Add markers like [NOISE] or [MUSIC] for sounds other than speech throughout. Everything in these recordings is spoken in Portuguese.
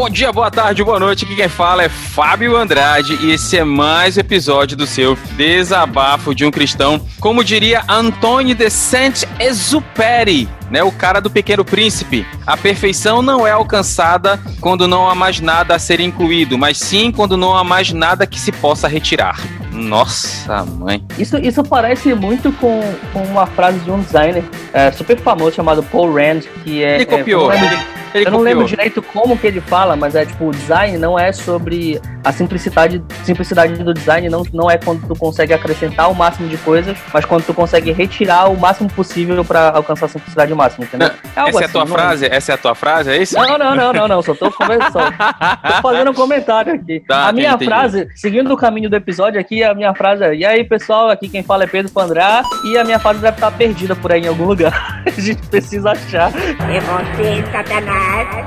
Bom dia, boa tarde, boa noite. Aqui quem fala é Fábio Andrade e esse é mais um episódio do seu Desabafo de um Cristão. Como diria Antônio de Saint-Exupéry, né, o cara do Pequeno Príncipe. A perfeição não é alcançada quando não há mais nada a ser incluído, mas sim quando não há mais nada que se possa retirar. Nossa, mãe. Isso, isso parece muito com, com uma frase de um designer é, super famoso chamado Paul Rand, que é. Ele copiou. É, ele eu não lembro direito como que ele fala, mas é tipo, o design não é sobre a simplicidade, simplicidade do design não, não é quando tu consegue acrescentar o máximo de coisas, mas quando tu consegue retirar o máximo possível para alcançar a simplicidade máxima, entendeu? Não, é essa assim, é a assim, tua frase? É? Essa é a tua frase, é isso? Não, não, não, não, não, só tô conversando. tô [LAUGHS] fazendo um comentário aqui. Tá, a minha entendi. frase, seguindo o caminho do episódio aqui, a minha frase é: "E aí, pessoal, aqui quem fala é Pedro Pandrá, e a minha frase deve estar perdida por aí em algum lugar. [LAUGHS] a gente precisa achar. É você, Satanás.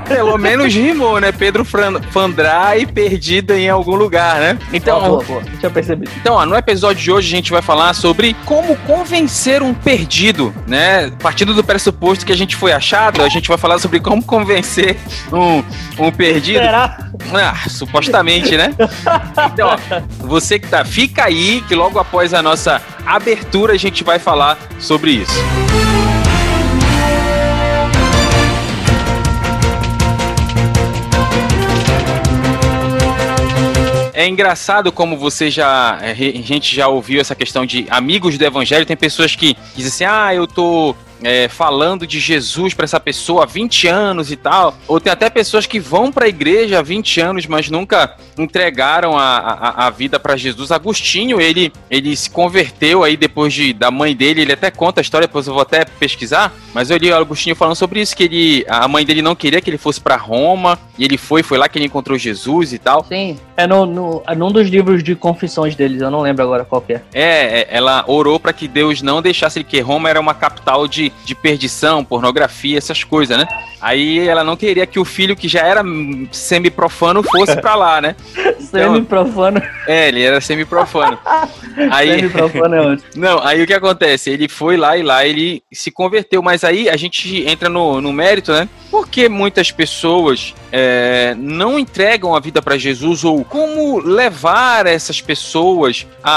Pelo menos rimou, né? Pedro Fandrá e perdida em algum lugar, né? Então, oh, boa, boa. Tinha percebido. Então, ó, no episódio de hoje a gente vai falar sobre como convencer um perdido, né? Partindo do pressuposto que a gente foi achado, a gente vai falar sobre como convencer um, um perdido. Será? Ah, supostamente, né? Então, ó, você que tá, fica aí que logo após a nossa abertura a gente vai falar sobre isso. É engraçado como você já. A gente já ouviu essa questão de amigos do evangelho. Tem pessoas que dizem assim: ah, eu tô é, falando de Jesus para essa pessoa há 20 anos e tal. Ou tem até pessoas que vão para a igreja há 20 anos, mas nunca entregaram a, a, a vida para Jesus. Agostinho, ele, ele se converteu aí depois de, da mãe dele. Ele até conta a história, depois eu vou até pesquisar. Mas eu li o Agostinho falando sobre isso, que ele, a mãe dele não queria que ele fosse para Roma. E ele foi, foi lá que ele encontrou Jesus e tal. Sim, é no, no, num dos livros de confissões deles, eu não lembro agora qual é. É, é ela orou para que Deus não deixasse ele, que Roma era uma capital de de perdição, pornografia, essas coisas, né? Aí ela não queria que o filho, que já era semi-profano, fosse pra lá, né? Então, semi-profano. É, ele era semi-profano. [LAUGHS] aí, semi-profano é ótimo. Não, aí o que acontece? Ele foi lá e lá ele se converteu, mas aí a gente entra no, no mérito, né? Porque muitas pessoas é, não entregam a vida para Jesus ou como levar essas pessoas a,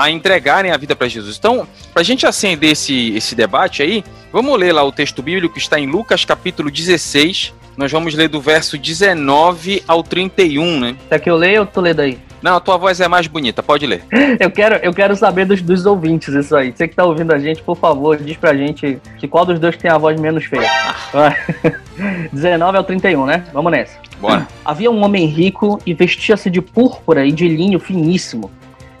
a, a entregarem a vida para Jesus. Então, para a gente acender esse, esse debate aí, vamos ler lá o texto bíblico que está em Lucas capítulo 16. Nós vamos ler do verso 19 ao 31, né? Quer que eu leia ou tu lê daí? Não, a tua voz é mais bonita, pode ler. eu, quero, eu quero saber dos, dos ouvintes isso aí. Você que tá ouvindo a gente, por favor, diz pra gente que qual dos dois tem a voz menos feia. 19 [LAUGHS] ao 31, né? Vamos nessa. Bora. Havia um homem rico e vestia-se de púrpura e de linho finíssimo,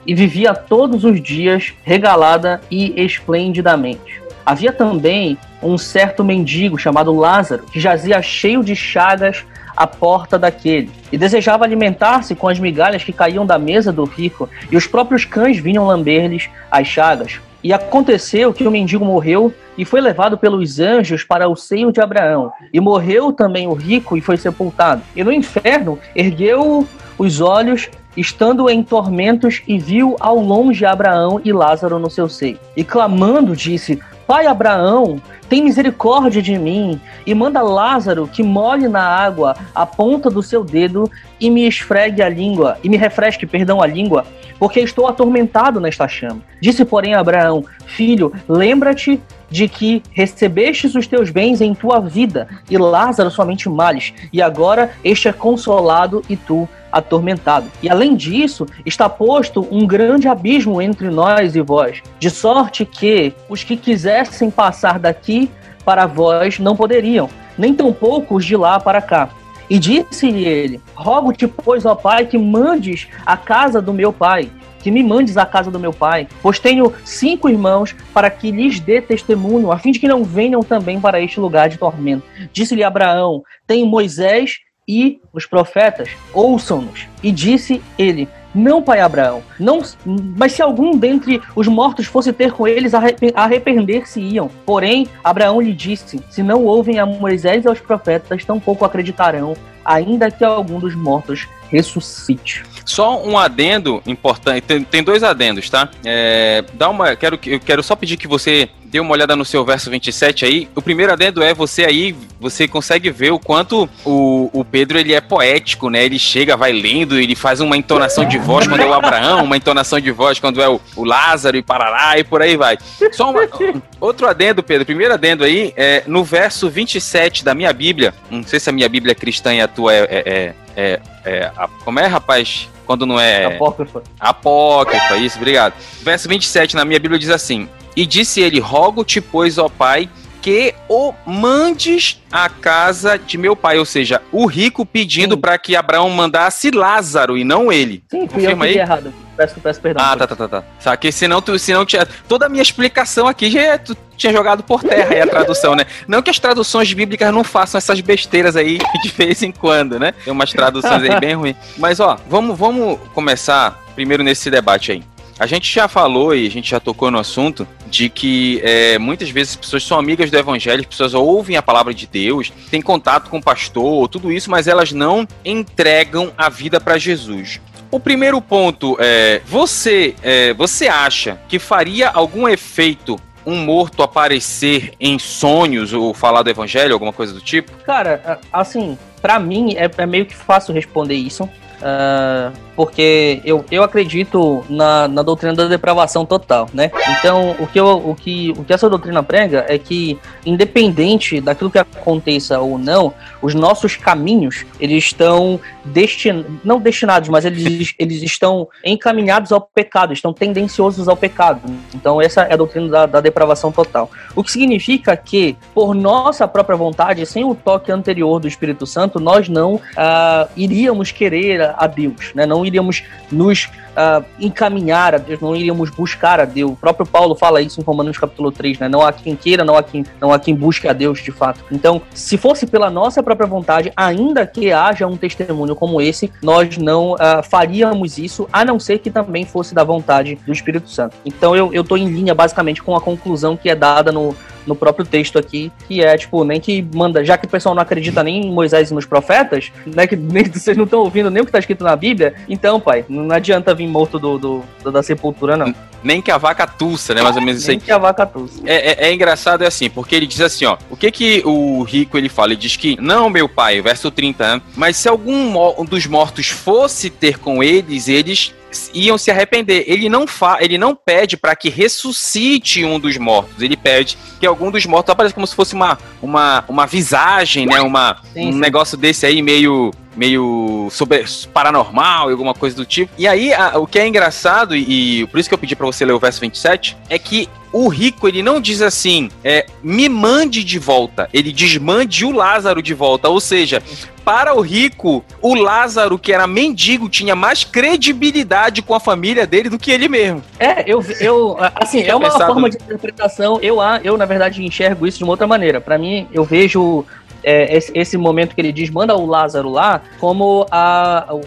e vivia todos os dias regalada e esplendidamente. Havia também um certo mendigo chamado Lázaro, que jazia cheio de chagas à porta daquele, e desejava alimentar-se com as migalhas que caíam da mesa do rico, e os próprios cães vinham lamber-lhes as chagas. E aconteceu que o mendigo morreu e foi levado pelos anjos para o seio de Abraão. E morreu também o rico e foi sepultado. E no inferno ergueu os olhos, estando em tormentos, e viu ao longe Abraão e Lázaro no seu seio. E clamando, disse: Pai Abraão, tem misericórdia de mim e manda Lázaro que molhe na água a ponta do seu dedo e me esfregue a língua, e me refresque, perdão, a língua, porque estou atormentado nesta chama. Disse, porém, Abraão: Filho, lembra-te de que recebestes os teus bens em tua vida, e Lázaro somente males, e agora este é consolado e tu atormentado. E além disso, está posto um grande abismo entre nós e vós, de sorte que os que quisessem passar daqui para vós não poderiam, nem tampouco os de lá para cá. E disse-lhe ele: Rogo-te, pois, ó Pai, que mandes a casa do meu pai, que me mandes à casa do meu pai, pois tenho cinco irmãos para que lhes dê testemunho, a fim de que não venham também para este lugar de tormento. Disse-lhe Abraão: Tenho Moisés e os profetas, ouçam-nos. E disse ele: Não, pai Abraão, não, mas se algum dentre os mortos fosse ter com eles, arrepender-se-iam. Porém, Abraão lhe disse: Se não ouvem a Moisés e aos profetas, tampouco acreditarão, ainda que algum dos mortos ressuscite. Só um adendo importante, tem, tem dois adendos, tá? É, dá uma, quero, eu quero só pedir que você dê uma olhada no seu verso 27 aí. O primeiro adendo é você aí você consegue ver o quanto o, o Pedro ele é poético, né? Ele chega, vai lendo, ele faz uma entonação de voz quando é o Abraão, uma entonação de voz quando é o, o Lázaro e parará e por aí vai. Só uma, outro adendo, Pedro, primeiro adendo aí, é, no verso 27 da minha Bíblia, não sei se a minha Bíblia é cristã e a tua é, é, é, é, é a, como é, rapaz? Quando não é. Apócrifa. Apócrifa, isso, obrigado. Verso 27 na minha Bíblia diz assim: E disse ele: Rogo-te, pois, ó Pai, que o mandes à casa de meu pai. Ou seja, o rico pedindo para que Abraão mandasse Lázaro e não ele. Sim, fui eu que aí? errado. Peço, peço perdão. Ah, tá, tá, tá, tá. Sabe, senão, tu, senão tinha, toda a minha explicação aqui já tu tinha jogado por terra aí a tradução, né? Não que as traduções bíblicas não façam essas besteiras aí de vez em quando, né? Tem umas traduções aí bem ruins. Mas, ó, vamos, vamos começar primeiro nesse debate aí. A gente já falou e a gente já tocou no assunto de que é, muitas vezes as pessoas são amigas do evangelho, as pessoas ouvem a palavra de Deus, têm contato com o pastor, tudo isso, mas elas não entregam a vida para Jesus. O primeiro ponto é: você, é, você acha que faria algum efeito um morto aparecer em sonhos ou falar do evangelho, alguma coisa do tipo? Cara, assim, para mim é, é, meio que fácil responder isso. Uh, porque eu, eu acredito na, na doutrina da depravação total, né? Então, o que, eu, o, que, o que essa doutrina prega é que, independente daquilo que aconteça ou não, os nossos caminhos, eles estão destinados, não destinados, mas eles, eles estão encaminhados ao pecado, estão tendenciosos ao pecado. Então, essa é a doutrina da, da depravação total. O que significa que, por nossa própria vontade, sem o toque anterior do Espírito Santo, nós não uh, iríamos querer a Deus, né? Não iríamos nos uh, encaminhar a Deus, não iríamos buscar a Deus. O próprio Paulo fala isso em Romanos capítulo 3, né? Não há quem queira, não há quem, não há quem busque a Deus de fato. Então, se fosse pela nossa própria vontade, ainda que haja um testemunho como esse, nós não uh, faríamos isso, a não ser que também fosse da vontade do Espírito Santo. Então, eu, tô em linha basicamente com a conclusão que é dada no, no próprio texto aqui, que é, tipo, nem que manda, já que o pessoal não acredita nem em Moisés e nos profetas, né, que nem, [LAUGHS] vocês não estão ouvindo nem o que está escrito na Bíblia, então, pai, não adianta vir morto do, do, da sepultura, não. Nem que a vaca tussa, né, mais ou menos isso aí. Nem que a vaca tussa. É, é, é, engraçado, é assim, porque ele diz assim, ó, o que que o rico, ele fala? Ele diz que, não, meu pai, verso 30, né, mas se algum dos mortos fosse ter com eles, eles iam se arrepender. Ele não fa ele não pede para que ressuscite um dos mortos. Ele pede que algum dos mortos apareça como se fosse uma uma, uma visagem, né? Uma, sim, um sim. negócio desse aí meio meio sobre, paranormal e alguma coisa do tipo. E aí, a, o que é engraçado, e, e, por isso que eu pedi para você ler o verso 27, é que o rico, ele não diz assim, é, me mande de volta. Ele diz, mande o Lázaro de volta. Ou seja, para o rico, o Lázaro, que era mendigo, tinha mais credibilidade com a família dele do que ele mesmo. É, eu, eu assim, é uma forma de interpretação. Eu, eu, na verdade, enxergo isso de uma outra maneira. Para mim, eu vejo é, esse, esse, momento que ele diz, manda o Lázaro lá, como a, a,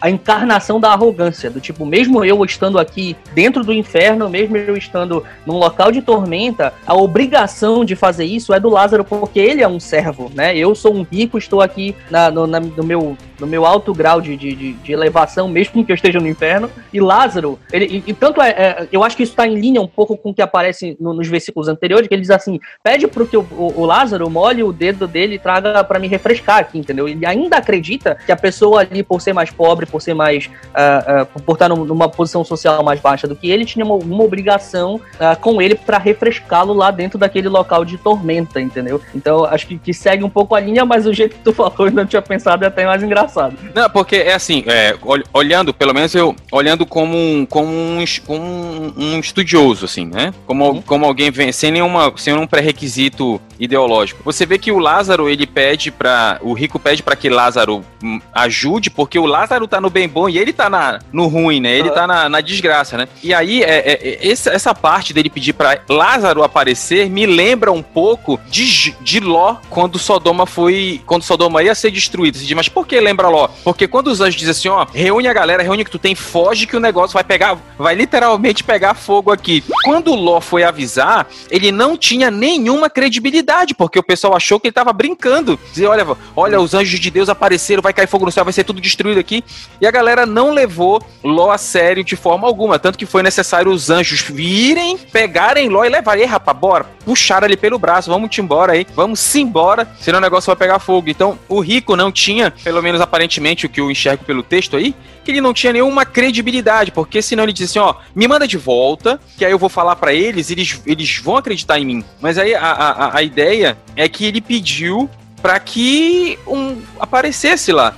a, encarnação da arrogância. Do tipo, mesmo eu estando aqui dentro do inferno, mesmo eu estando num local de tormenta, a obrigação de fazer isso é do Lázaro, porque ele é um servo, né? Eu sou um rico, estou aqui na, no, na, no, meu, no meu alto grau de, de, de, elevação, mesmo que eu esteja no inferno. E Lázaro, ele, e, e tanto é, é, eu acho que isso está em linha um pouco com o que aparece no, nos versículos anteriores, que ele diz assim: pede para que o, o, o Lázaro molhe o dedo dele traga para me refrescar aqui, entendeu? Ele ainda acredita que a pessoa ali, por ser mais pobre, por ser mais. Uh, uh, por estar numa posição social mais baixa do que ele, tinha uma, uma obrigação uh, com ele para refrescá-lo lá dentro daquele local de tormenta, entendeu? Então acho que, que, segue um pouco a linha, mas o jeito que tu falou eu não tinha pensado é até mais engraçado. Não, porque é assim, é, olhando, pelo menos eu, olhando como um, como um, um, um estudioso, assim, né? Como, uhum. como alguém vem, sem nenhuma, sem nenhum pré-requisito ideológico. Você vê que o Lázaro, ele pede para o rico pede para que Lázaro ajude, porque o Lázaro tá no bem bom e ele tá na, no ruim, né? Ele tá na, na, desgraça, né? E aí, é, é, é essa, essa parte dele pedir para Lázaro aparecer me lembra um pouco de, de Ló quando Sodoma foi. Quando Sodoma ia ser destruída. Você diz, mas por que lembra Ló? Porque quando os anjos dizem assim, ó, reúne a galera, reúne que tu tem, foge que o negócio vai pegar, vai literalmente pegar fogo aqui. Quando Ló foi avisar, ele não tinha nenhuma credibilidade, porque o pessoal achou que ele tava brincando. Dizer, olha, olha, os anjos de Deus apareceram, vai vai cair fogo no céu, vai ser tudo destruído aqui. E a galera não levou Ló a sério de forma alguma, tanto que foi necessário os anjos virem, pegarem Ló e levarem, rapaz, bora, puxaram ele pelo braço, vamos te embora aí, vamos embora, senão o negócio vai pegar fogo. Então, o rico não tinha, pelo menos aparentemente, o que eu enxergo pelo texto aí, que ele não tinha nenhuma credibilidade, porque senão ele disse assim, ó, me manda de volta, que aí eu vou falar para eles, eles, eles vão acreditar em mim. Mas aí a, a, a ideia é que ele pediu para que um aparecesse lá.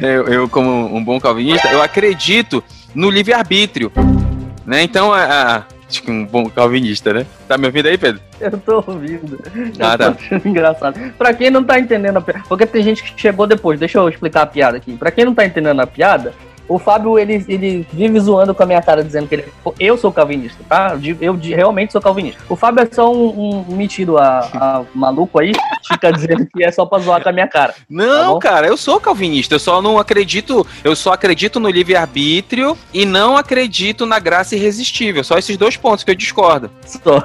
Eu, eu, como um bom calvinista, eu acredito no livre-arbítrio. Né? Então, a, a, acho que um bom calvinista, né? Tá me ouvindo aí, Pedro? Eu tô ouvindo. Ah, tá. [LAUGHS] engraçado. Pra quem não tá entendendo a piada, porque tem gente que chegou depois, deixa eu explicar a piada aqui. Pra quem não tá entendendo a piada, o Fábio, ele, ele vive zoando com a minha cara, dizendo que ele, eu sou calvinista, tá? Eu, eu realmente sou calvinista. O Fábio é só um, um metido a, a, maluco aí, fica dizendo que é só pra zoar com a minha cara. Tá não, tá cara, eu sou calvinista. Eu só não acredito, eu só acredito no livre-arbítrio e não acredito na graça irresistível. Só esses dois pontos que eu discordo. Só.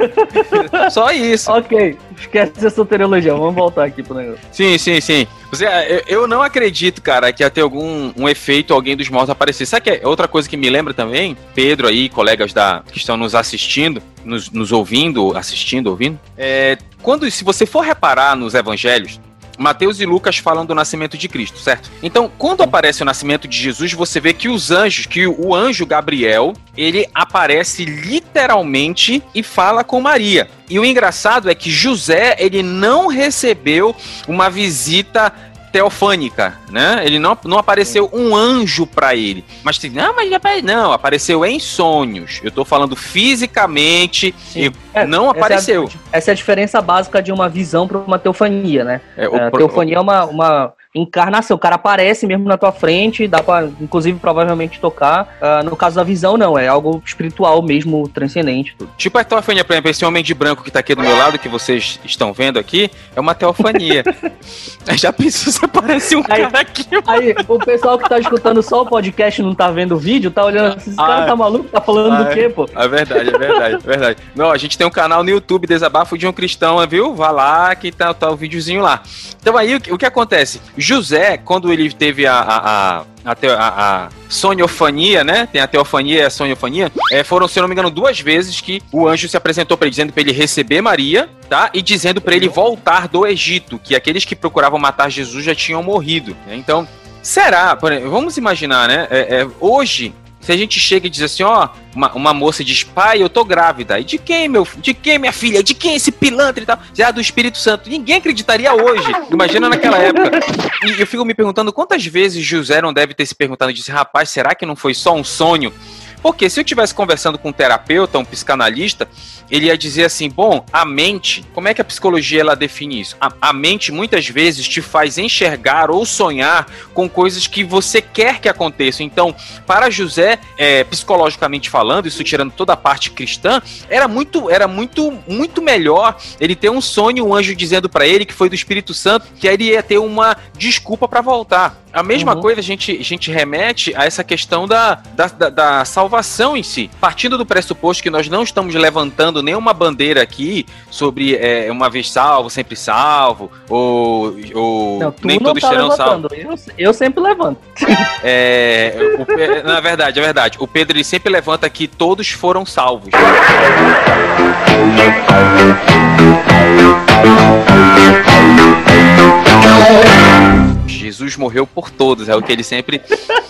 [LAUGHS] só isso. Ok, esquece a soteriologia. Vamos voltar aqui pro negócio. Sim, sim, sim. Você, eu, eu não acredito, cara, que ia ter algum um efeito alguém dos mortos aparecer. Sabe que é outra coisa que me lembra também? Pedro aí, colegas da que estão nos assistindo, nos, nos ouvindo, assistindo, ouvindo. É, quando, se você for reparar nos evangelhos, Mateus e Lucas falam do nascimento de Cristo, certo? Então, quando aparece o nascimento de Jesus, você vê que os anjos, que o anjo Gabriel, ele aparece literalmente e fala com Maria. E o engraçado é que José, ele não recebeu uma visita teofânica, né? Ele não, não apareceu um anjo para ele. Mas não, mas não, apareceu em sonhos. Eu tô falando fisicamente Sim. e é, não apareceu. Essa é, a, essa é, a, diferença básica de uma visão para uma teofania, né? É, o, a teofania é uma, uma encarnação. O cara aparece mesmo na tua frente, dá pra, inclusive, provavelmente tocar. Uh, no caso da visão, não, é algo espiritual mesmo, transcendente. Tudo. Tipo a teofania, por exemplo, esse homem de branco que tá aqui do meu lado, que vocês estão vendo aqui, é uma teofania. [LAUGHS] Já pensou se aparece um aí, cara aqui? Aí, o pessoal que tá escutando só o podcast e não tá vendo o vídeo, tá olhando assim, esse ah, cara tá maluco, tá falando ah, do quê, pô? É verdade, é verdade, é verdade. Não, a gente tem um canal no YouTube, Desabafo de um Cristão, viu? Vá lá que tá, tá o videozinho lá. Então aí, o que, o que acontece? José, quando ele teve a, a, a a, a, a, sonhofania, né? Tem a teofania e a sonhofania. É, foram, se eu não me engano, duas vezes que o anjo se apresentou para ele, dizendo para ele receber Maria, tá? E dizendo para ele voltar do Egito, que aqueles que procuravam matar Jesus já tinham morrido. Né? Então, será? Vamos imaginar, né? É, é, hoje, se a gente chega e diz assim, ó, uma, uma moça diz, pai, eu tô grávida. E de quem, meu De quem, minha filha? De quem esse pilantra e tal? Já do Espírito Santo. Ninguém acreditaria hoje. Imagina naquela época. E eu fico me perguntando quantas vezes José não deve ter se perguntado disse, rapaz, será que não foi só um sonho? Porque se eu estivesse conversando com um terapeuta, um psicanalista, ele ia dizer assim: bom, a mente, como é que a psicologia ela define isso? A, a, mente muitas vezes te faz enxergar ou sonhar com coisas que você quer que aconteçam. Então, para José, é, psicologicamente falando, isso tirando toda a parte cristã, era muito, era muito, muito melhor ele ter um sonho, um anjo dizendo para ele que foi do Espírito Santo, que aí ele ia ter uma desculpa para voltar. A mesma uhum. coisa a gente, a gente remete a essa questão da, da, da, da, salvação em si. Partindo do pressuposto que nós não estamos levantando nenhuma bandeira aqui sobre é, uma vez salvo, sempre salvo, ou, ou não, nem todos tá serão salvos. Eu, eu, sempre levanto. [LAUGHS] É, o, na verdade, é verdade. O Pedro ele sempre levanta que todos foram salvos. Jesus morreu por todos, é o que ele sempre,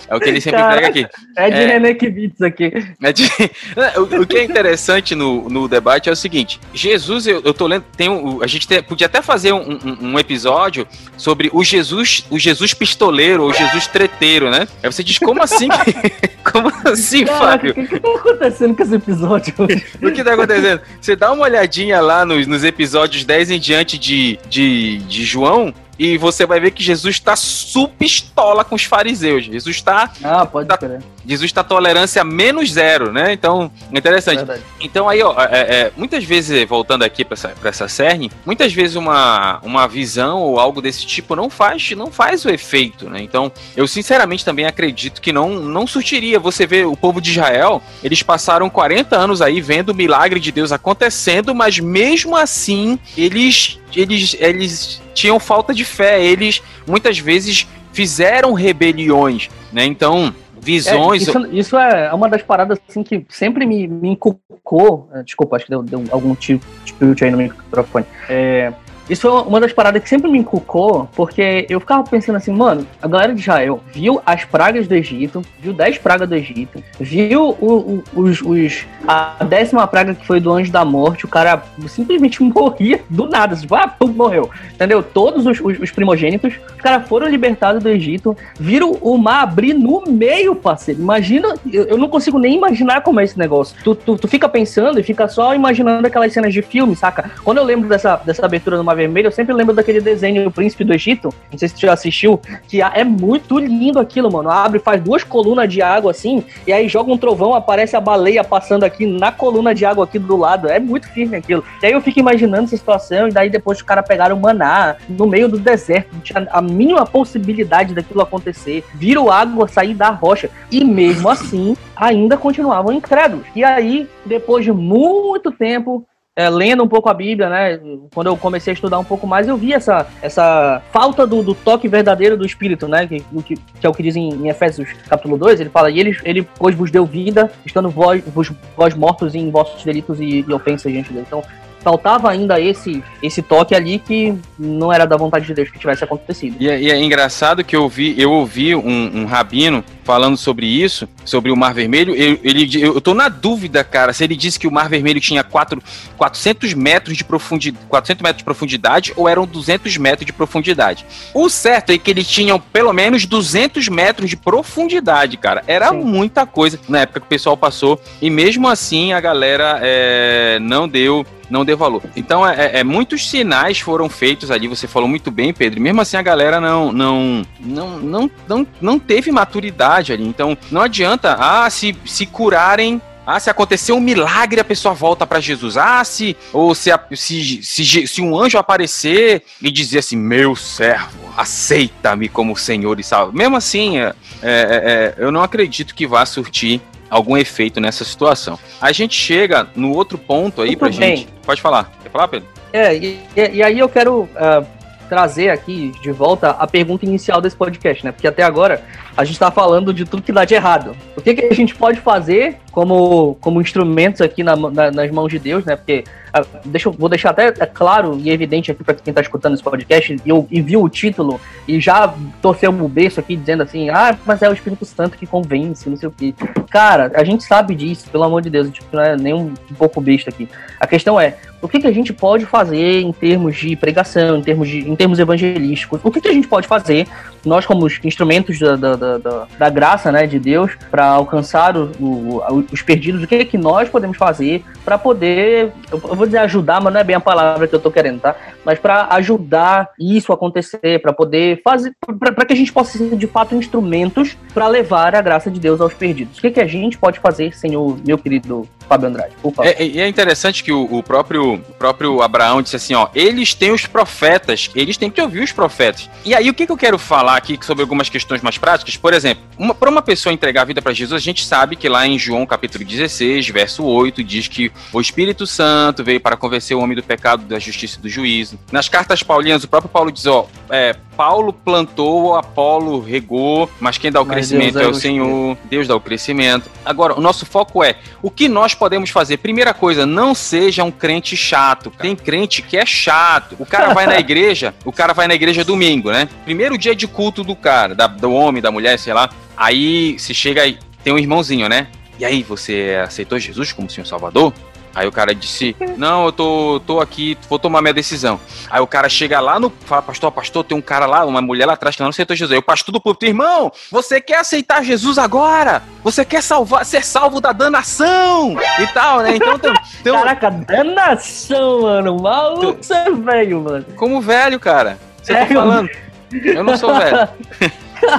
é o que ele sempre Cara, aqui. É de é, René Kivitz aqui. É de, [LAUGHS] o, o, que é interessante no, no debate é o seguinte: Jesus, eu, eu tô lendo, tem um, a gente podia até fazer um, um, um, episódio sobre o Jesus, o Jesus pistoleiro ou Jesus treteiro, né? Aí você diz, como assim? [LAUGHS] como assim, Caraca, Fábio? O que, que tá acontecendo com esse episódio? o que tá acontecendo? Você dá uma olhadinha lá nos, nos episódios 10 em diante de, de, de João, e você vai ver que Jesus está supistola com os fariseus. Jesus está. Ah, pode tá, crer. Jesus está tolerância menos zero, né? Então, interessante. Verdade. Então, aí, ó, é, é, muitas vezes, voltando aqui para essa, essa cerne, muitas vezes uma, uma visão ou algo desse tipo não faz, não faz o efeito, né? Então, eu sinceramente também acredito que não, não surtiria. Você vê o povo de Israel, eles passaram 40 anos aí vendo o milagre de Deus acontecendo, mas mesmo assim, eles eles, eles tinham falta de fé, eles muitas vezes fizeram rebeliões, né? Então, visões. É, isso, isso, é uma das paradas assim que sempre me, me inculcou. Desculpa, acho que deu, deu algum tipo, tipo aí no microfone. É, isso é uma das paradas que sempre me inculcou, porque eu ficava pensando assim, mano, a galera de Israel viu as pragas do Egito, viu 10 pragas do Egito, viu o, o, os, os, a décima praga que foi do anjo da morte, o cara simplesmente [LAUGHS] morria do nada, tipo, ah, pum, morreu. Entendeu? Todos os, os, os primogênitos, os caras foram libertados do Egito, viram o mar abrir no meio, parceiro. Imagina, eu, eu não consigo nem imaginar como é esse negócio. Tu, tu, tu fica pensando e fica só imaginando aquelas cenas de filme, saca? Quando eu lembro dessa, dessa abertura do Mar Vermelho, eu sempre lembro daquele desenho O Príncipe do Egito. Não sei se você já assistiu, que é muito lindo aquilo, mano. Abre, faz duas colunas de água assim, e aí joga um trovão, aparece a baleia passando aqui na coluna de água aqui do lado. É muito firme aquilo. E aí eu fico imaginando essa situação, e daí depois os caras pegaram o maná no meio do deserto. Não tinha a mínima possibilidade daquilo acontecer. Viram água sair da rocha. E mesmo assim, ainda continuavam incrédulos. E aí, depois de muito tempo, é, lendo um pouco a Bíblia, né? Quando eu comecei a estudar um pouco mais, eu vi essa, essa falta do, do toque verdadeiro do Espírito, né? Que, que, que é o que diz em, em, Efésios capítulo 2, ele fala, e ele, ele pois vos deu vida, estando vós, vós mortos em vossos delitos e, e ofensas diante dele. Então, faltava ainda esse esse toque ali que não era da vontade de Deus que tivesse acontecido. E, é, e é engraçado que eu ouvi, eu ouvi um, um, rabino falando sobre isso, sobre o Mar Vermelho. Eu, ele, eu tô na dúvida, cara, se ele disse que o Mar Vermelho tinha quatro, 400 metros de profundidade, 400 metros de profundidade ou eram 200 metros de profundidade. O certo é que eles tinham pelo menos 200 metros de profundidade, cara. Era Sim. muita coisa na época que o pessoal passou e mesmo assim a galera é, não deu não dê valor. Então, é, é, é, muitos sinais foram feitos ali, você falou muito bem, Pedro, mesmo assim a galera não, não, não, não, não, não teve maturidade ali. Então, não adianta, ah, se, se curarem ah, se acontecer um milagre, a pessoa volta para Jesus. Ah, se ou se, se, se, se, um anjo aparecer e dizer assim, meu servo, aceita-me como Senhor e salve. Mesmo assim, é, é, é, eu não acredito que vá surtir algum efeito nessa situação. A gente chega no outro ponto aí bem. gente. Pode falar. Quer falar, Pedro? É, e, e aí eu quero uh, trazer aqui de volta a pergunta inicial desse podcast, né? Porque até agora a gente está falando de tudo que dá de errado. O que, que a gente pode fazer como, como instrumentos aqui na, na, nas mãos de Deus, né? Porque ah, deixa, vou deixar até é claro e evidente aqui para quem está escutando esse podcast e, e viu o título e já torceu o berço aqui dizendo assim, ah, mas é o Espírito Santo que convence, não sei o quê. Cara, a gente sabe disso, pelo amor de Deus, tipo, não é nem um pouco besta aqui. A questão é, o que, que a gente pode fazer em termos de pregação, em termos, de, em termos evangelísticos? O que, que a gente pode fazer, nós como instrumentos da, da, da, da graça né, de Deus, para alcançar o, o, os perdidos? O que, que nós podemos fazer para poder, eu vou dizer ajudar, mas não é bem a palavra que eu estou querendo, tá? Mas para ajudar isso a acontecer, para poder fazer, para que a gente possa ser de fato instrumentos para levar a graça de Deus aos perdidos. O que, que a gente pode fazer, Senhor, meu querido Fábio Andrade? Por favor. É, é interessante que o, o próprio o próprio Abraão disse assim, ó, eles têm os profetas, eles têm que ouvir os profetas. E aí o que, que eu quero falar aqui sobre algumas questões mais práticas? Por exemplo, para uma pessoa entregar a vida para Jesus, a gente sabe que lá em João capítulo 16, verso 8, diz que o Espírito Santo veio para convencer o homem do pecado, da justiça e do juízo. Nas cartas paulinas, o próprio Paulo diz, ó, é, Paulo plantou, Apolo regou, mas quem dá o mas crescimento é, é o Senhor, Deus dá o crescimento. Agora, o nosso foco é o que nós podemos fazer. Primeira coisa, não seja um crente chato. Tem crente que é chato. O cara vai na [LAUGHS] igreja, o cara vai na igreja domingo, né? Primeiro dia de culto do cara, da, do homem, da mulher, sei lá. Aí se chega aí, tem um irmãozinho, né? E aí, você aceitou Jesus como Senhor Salvador? Aí o cara disse: Não, eu tô, tô aqui, vou tomar minha decisão. Aí o cara chega lá no. Fala, pastor, pastor, tem um cara lá, uma mulher lá atrás que não aceitou Jesus. Aí o pastor do púlpito, irmão, você quer aceitar Jesus agora? Você quer salvar, ser salvo da danação? E tal, né? Então tem [LAUGHS] Caraca, danação, mano. Maluco, você é velho, mano. Como velho, cara? Você é, tá falando? [LAUGHS] Eu não sou velho.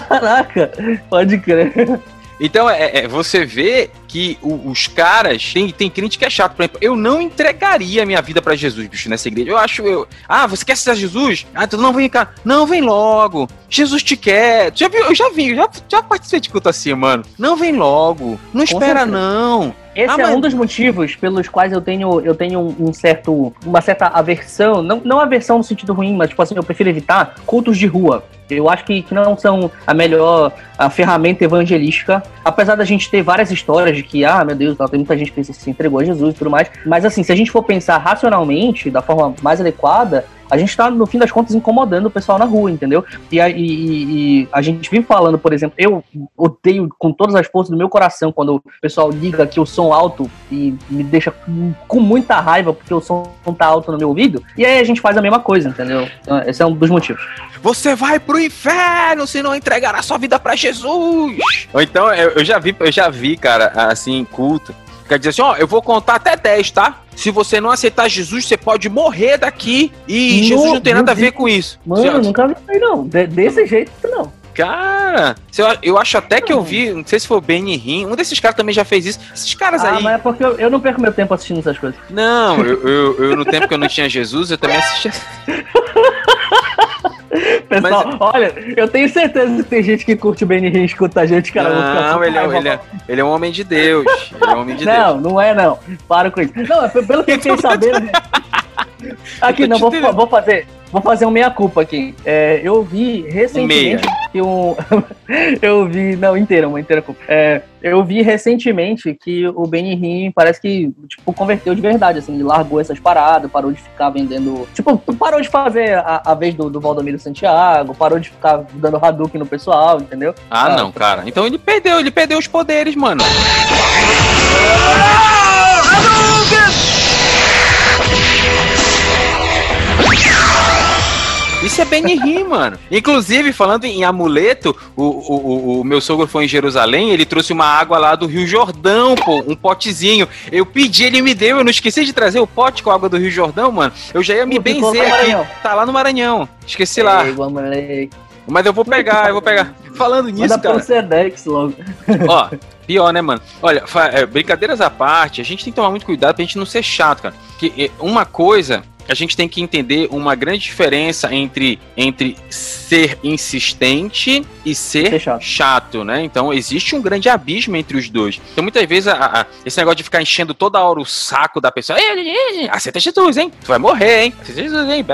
Caraca, pode crer. Então, é, é, você vê que o, os caras. Tem, tem crente que é chato. Por exemplo, eu não entregaria minha vida para Jesus, bicho, nessa igreja. Eu acho. Eu, ah, você quer aceitar Jesus? Ah, então não vem cá. Não, vem logo. Jesus te quer. Já? Eu já vi, já, já participei de culto assim, mano. Não vem logo. Não espera, não. Esse ah, é mas... um dos motivos pelos quais eu tenho, eu tenho um certo, uma certa aversão, não, não aversão no sentido ruim, mas tipo assim, eu prefiro evitar cultos de rua. Eu acho que, que não são a melhor a ferramenta evangelística, apesar da gente ter várias histórias de que, ah, meu Deus, tem muita gente que se entregou a Jesus e tudo mais, mas assim, se a gente for pensar racionalmente, da forma mais adequada, a gente tá, no fim das contas, incomodando o pessoal na rua, entendeu? E a, e, e a gente vive falando, por exemplo, eu odeio com todas as forças do meu coração quando o pessoal liga que o som alto e me deixa com, com muita raiva porque o som tá alto no meu ouvido, e aí a gente faz a mesma coisa, entendeu? Então, esse é um dos motivos. Você vai pro inferno se não entregar a sua vida para Jesus! Ou então, eu, eu já vi, eu já vi, cara, assim, culto, Quer dizer assim, ó, eu vou contar até 10, tá? Se você não aceitar Jesus, você pode morrer daqui. E no, Jesus não tem nada a ver com isso. Mano, você... nunca vi isso não. De, desse jeito, não. Cara, eu acho até que eu vi, não sei se foi o Benny Rim, um desses caras também já fez isso. Esses caras ah, aí. Mas é porque eu, eu, não perco meu tempo assistindo essas coisas. Não, eu, eu, eu no [LAUGHS] tempo que eu não tinha Jesus, eu também assistia. [LAUGHS] Pessoal, Mas... olha, eu tenho certeza que tem gente que curte o Benny Hill escuta a gente, cara. Não, ele é, ele, é, ele é um homem de Deus. Ele é um homem de não, Deus. Não, não é não. Para com isso. Não, pelo que eu fiquei sabendo. [LAUGHS] Aqui, não, vou, vou fazer. Vou fazer um meia-culpa aqui. É, eu vi recentemente um que um. [LAUGHS] eu vi. Não, inteira, uma inteira culpa. É, eu vi recentemente que o Benny Hinn parece que, tipo, converteu de verdade, assim, ele largou essas paradas, parou de ficar vendendo. Tipo, parou de fazer a, a vez do, do Valdomiro Santiago, parou de ficar dando Hadouken no pessoal, entendeu? Ah, ah, não, cara. Então ele perdeu, ele perdeu os poderes, mano. Isso é Benihim, mano. Inclusive, falando em amuleto, o, o, o, o, meu sogro foi em Jerusalém, ele trouxe uma água lá do Rio Jordão, pô, um potezinho. Eu pedi, ele me deu, eu não esqueci de trazer o pote com a água do Rio Jordão, mano. Eu já ia me benzer aqui. Tá lá no Maranhão. Esqueci lá. Mas eu vou pegar, eu vou pegar. Falando nisso, Manda cara. Sedex logo. [LAUGHS] Ó, pior, né, mano? Olha, é, brincadeiras à parte, a gente tem que tomar muito cuidado pra gente não ser chato, cara. Que é, uma coisa a gente tem que entender uma grande diferença entre, entre ser insistente e ser chato. chato. né? Então existe um grande abismo entre os dois. Então muitas vezes a, a, esse negócio de ficar enchendo toda hora o saco da pessoa, aceita Jesus, hein? Tu vai morrer, hein? Aceita Jesus, hein?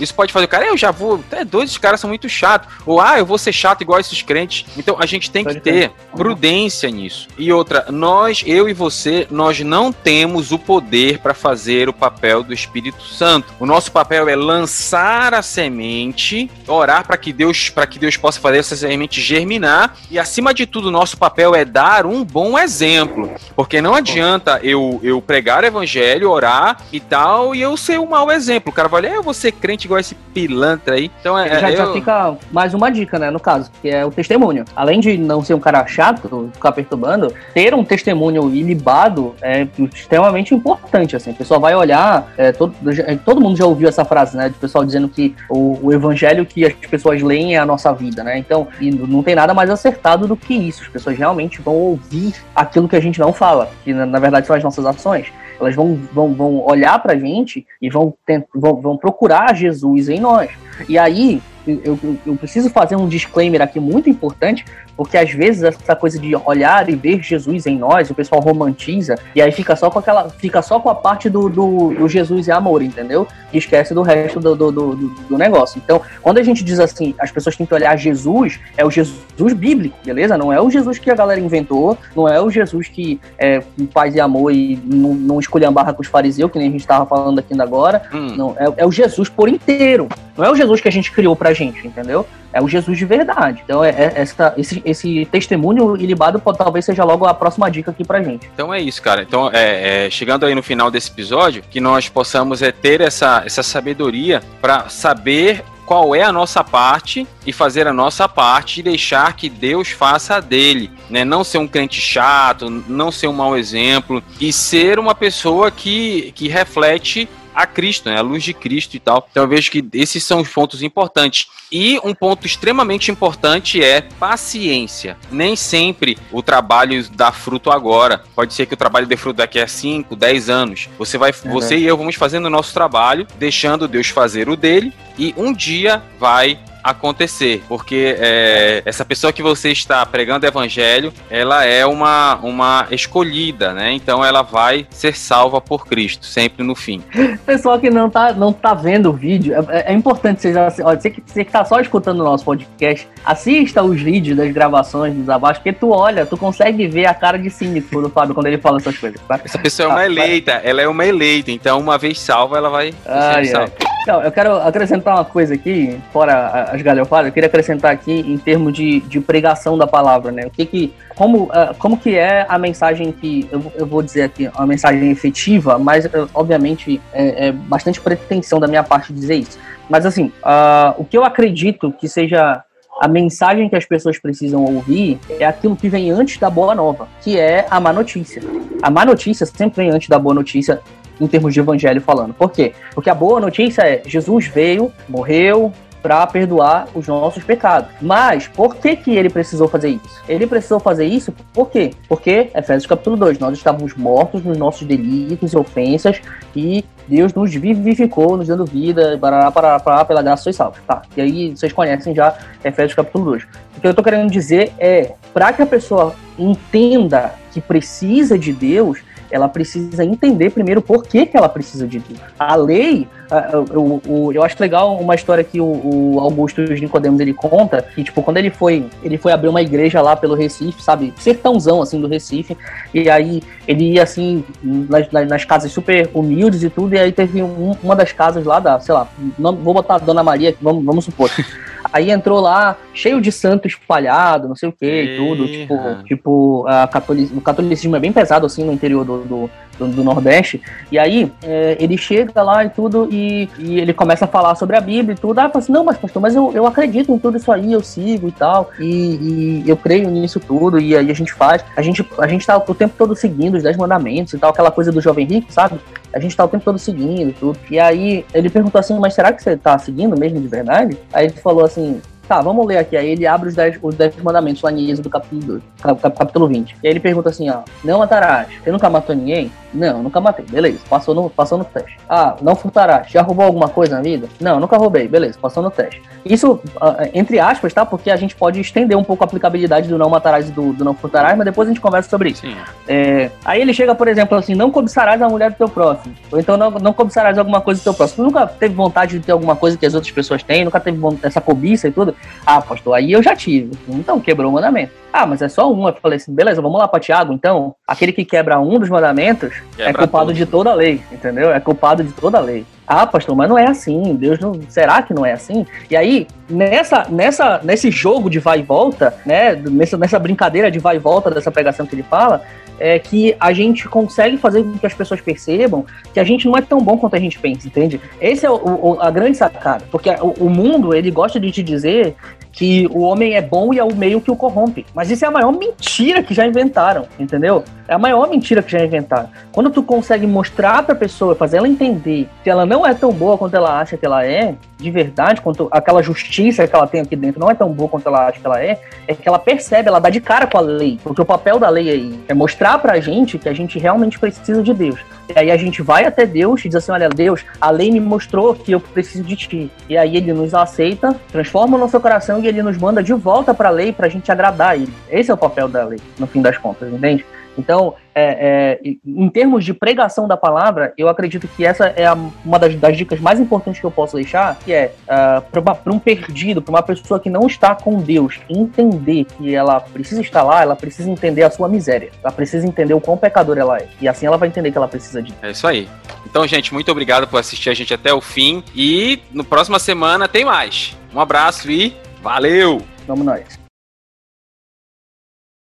Isso pode fazer o cara, eu já vou. É dois, esses caras são muito chatos. Ou ah, eu vou ser chato igual esses crentes. Então a gente tem pode que ter prudência nisso. E outra, nós, eu e você, nós não temos o poder para fazer o papel do Espírito Santo. Santo. O nosso papel é lançar a semente, orar para que Deus, para que Deus possa fazer essa semente germinar e acima de tudo, o nosso papel é dar um bom exemplo, porque não adianta eu, eu pregar o evangelho, orar e tal e eu ser um mau exemplo. O cara vai olhar, eu vou ser crente igual esse pilantra aí. Então é, já, eu... já fica mais uma dica, né, no caso, que é o testemunho. Além de não ser um cara chato, ficar perturbando, ter um testemunho ilibado é extremamente importante, assim. A pessoa vai olhar, é, todo, todo mundo já ouviu essa frase, né? De pessoal dizendo que o, o, evangelho que as pessoas leem é a nossa vida, né? Então, não tem nada mais acertado do que isso. As pessoas realmente vão ouvir aquilo que a gente não fala, que na, na verdade são as nossas ações. Elas vão, vão, vão olhar pra gente e vão, vão, vão procurar Jesus em nós. E aí, eu, eu, preciso fazer um disclaimer aqui muito importante, porque às vezes essa coisa de olhar e ver Jesus em nós, o pessoal romantiza, e aí fica só com aquela. Fica só com a parte do, do, do Jesus e amor, entendeu? E esquece do resto do, do, do, do, negócio. Então, quando a gente diz assim, as pessoas têm que olhar Jesus, é o Jesus bíblico, beleza? Não é o Jesus que a galera inventou, não é o Jesus que é paz e amor e não, não escolhe a barra com os fariseus, que nem a gente estava falando aqui ainda agora. Hum. Não, é, é o Jesus por inteiro. Não é o Jesus que a gente criou pra gente, entendeu? É o Jesus de verdade. Então, é, é essa, esse, esse testemunho ilibado pode, talvez seja logo a próxima dica aqui pra gente. Então é isso, cara. Então, é, é chegando aí no final desse episódio, que nós possamos é, ter essa, essa sabedoria para saber qual é a nossa parte e fazer a nossa parte e deixar que Deus faça a dele, né? Não ser um crente chato, não ser um mau exemplo e ser uma pessoa que, que reflete a Cristo, né? A luz de Cristo e tal. Então eu vejo que esses são os pontos importantes. E um ponto extremamente importante é paciência. Nem sempre o trabalho dá fruto agora. Pode ser que o trabalho dê fruto daqui a 5, 10 anos. Você vai, uhum. você e eu vamos fazendo o nosso trabalho, deixando Deus fazer o dele, e um dia vai acontecer, porque é, essa pessoa que você está pregando o evangelho, ela é uma, uma escolhida, né? Então ela vai ser salva por Cristo, sempre no fim. Pessoal que não tá, não tá vendo o vídeo, é, é importante vocês, olha, você que, você que tá só escutando o nosso podcast, assista os vídeos das gravações dos abaixo, porque tu olha, tu consegue ver a cara de cínico do Fábio quando ele fala essas coisas. Tá? Essa pessoa é uma tá, eleita, ela é uma eleita, então uma vez salva, ela vai ser salva. Então, eu quero acrescentar uma coisa aqui, fora as galhofadas, eu queria acrescentar aqui em termos de, de pregação da palavra, né? O que que, como, uh, como que é a mensagem que, eu, eu vou dizer aqui, uma mensagem efetiva, mas uh, obviamente é, é, bastante pretensão da minha parte dizer isso. Mas assim, uh, o que eu acredito que seja a mensagem que as pessoas precisam ouvir é aquilo que vem antes da boa nova, que é a má notícia. A má notícia sempre vem antes da boa notícia em termos de evangelho falando. Por quê? Porque a boa notícia é Jesus veio, morreu, para perdoar os nossos pecados. Mas por que que ele precisou fazer isso? Ele precisou fazer isso por quê? Porque Efésios capítulo 2, nós estávamos mortos nos nossos delitos e ofensas e Deus nos vivificou, nos dando vida, para para para pela graça sois salvos. Tá. E aí vocês conhecem já Efésios capítulo 2. O que eu estou querendo dizer é, para que a pessoa entenda que precisa de Deus, ela precisa entender primeiro por que, que ela precisa de Deus. A lei, eu, eu, eu acho legal uma história que o, o Augusto Nicodemos ele conta, que tipo, quando ele foi, ele foi abrir uma igreja lá pelo Recife, sabe, sertãozão assim do Recife, e aí ele ia assim nas, nas casas super humildes e tudo, e aí teve um, uma das casas lá da, sei lá, vou botar a Dona Maria, vamos, vamos supor. [LAUGHS] Aí entrou lá, cheio de santo espalhado, não sei o que e tudo. Tipo, tipo a catolic, o catolicismo é bem pesado, assim, no interior do, do, do, do Nordeste. E aí, é, ele chega lá e tudo, e, e, ele começa a falar sobre a Bíblia e tudo. Ah, fala assim, não, mas pastor, mas eu, eu acredito em tudo isso aí, eu sigo e tal. E, e eu creio nisso tudo, e aí a gente faz. A gente, a gente tá o tempo todo seguindo os Dez Mandamentos e tal, aquela coisa do jovem rico, sabe? A gente tá o tempo todo seguindo e tudo. E aí ele perguntou assim, mas será que você tá seguindo mesmo de verdade? Aí ele falou assim, Tá, vamos ler aqui. Aí ele abre os 10 os dez mandamentos lá em Êxodo capítulo 2, capítulo 20. E aí ele pergunta assim, ó, não matarás. Você nunca matou ninguém? Não, nunca matei. Beleza, passou no, passou no teste. Ah, não furtarás. Já roubou alguma coisa na vida? Não, nunca roubei. Beleza, passou no teste. Isso, ah, entre aspas, tá? Porque a gente pode estender um pouco a aplicabilidade do não matarás e do, do não furtarás, mas depois a gente conversa sobre isso. É, aí ele chega, por exemplo, assim, não cobiçarás a mulher do teu próximo. Ou então não, não cobiçarás alguma coisa do teu próximo. Tu nunca teve vontade de ter alguma coisa que as outras pessoas têm, nunca teve essa cobiça e tudo. Ah, pastor, aí eu já tive. Então quebrou o mandamento. Ah, mas é só um. Eu falei assim, beleza, vamos lá para Tiago, então. Aquele que quebra um dos mandamentos quebra é culpado tudo. de toda a lei, entendeu? É culpado de toda a lei. Ah, pastor, mas não é assim. Deus não. Será que não é assim? E aí, nessa, nessa, nesse jogo de vai e volta, né? Nessa, nessa brincadeira de vai e volta dessa pregação que ele fala, é que a gente consegue fazer com que as pessoas percebam que a gente não é tão bom quanto a gente pensa, entende? Esse é o, o, a grande sacada, porque o, o, mundo ele gosta de te dizer que o homem é bom e é o meio que o corrompe, mas isso é a maior mentira que já inventaram, entendeu? É a maior mentira que já inventaram. Quando tu consegue mostrar pra pessoa, fazer ela entender que ela não é tão boa quanto ela acha que ela é, de verdade, quanto aquela justiça que ela tem aqui dentro não é tão boa quanto ela acha que ela é, é que ela percebe, ela dá de cara com a lei, porque o papel da lei aí é mostrar pra gente que a gente realmente precisa de Deus. E aí a gente vai até Deus e diz assim: olha, Deus, a lei me mostrou que eu preciso de ti. E aí ele nos aceita, transforma o nosso coração ele nos manda de volta para a lei para a gente agradar ele. Esse é o papel da lei, no fim das contas, entende? Então, é, é, em termos de pregação da palavra, eu acredito que essa é a, uma das, das, dicas mais importantes que eu posso deixar, que é uh, para um perdido, para uma pessoa que não está com Deus, entender que ela precisa estar lá, ela precisa entender a sua miséria, ela precisa entender o quão pecador ela é, e assim ela vai entender que ela precisa de É isso aí. Então, gente, muito obrigado por assistir a gente até o fim, e no próxima semana tem mais. Um abraço e valeu! Vamos nós.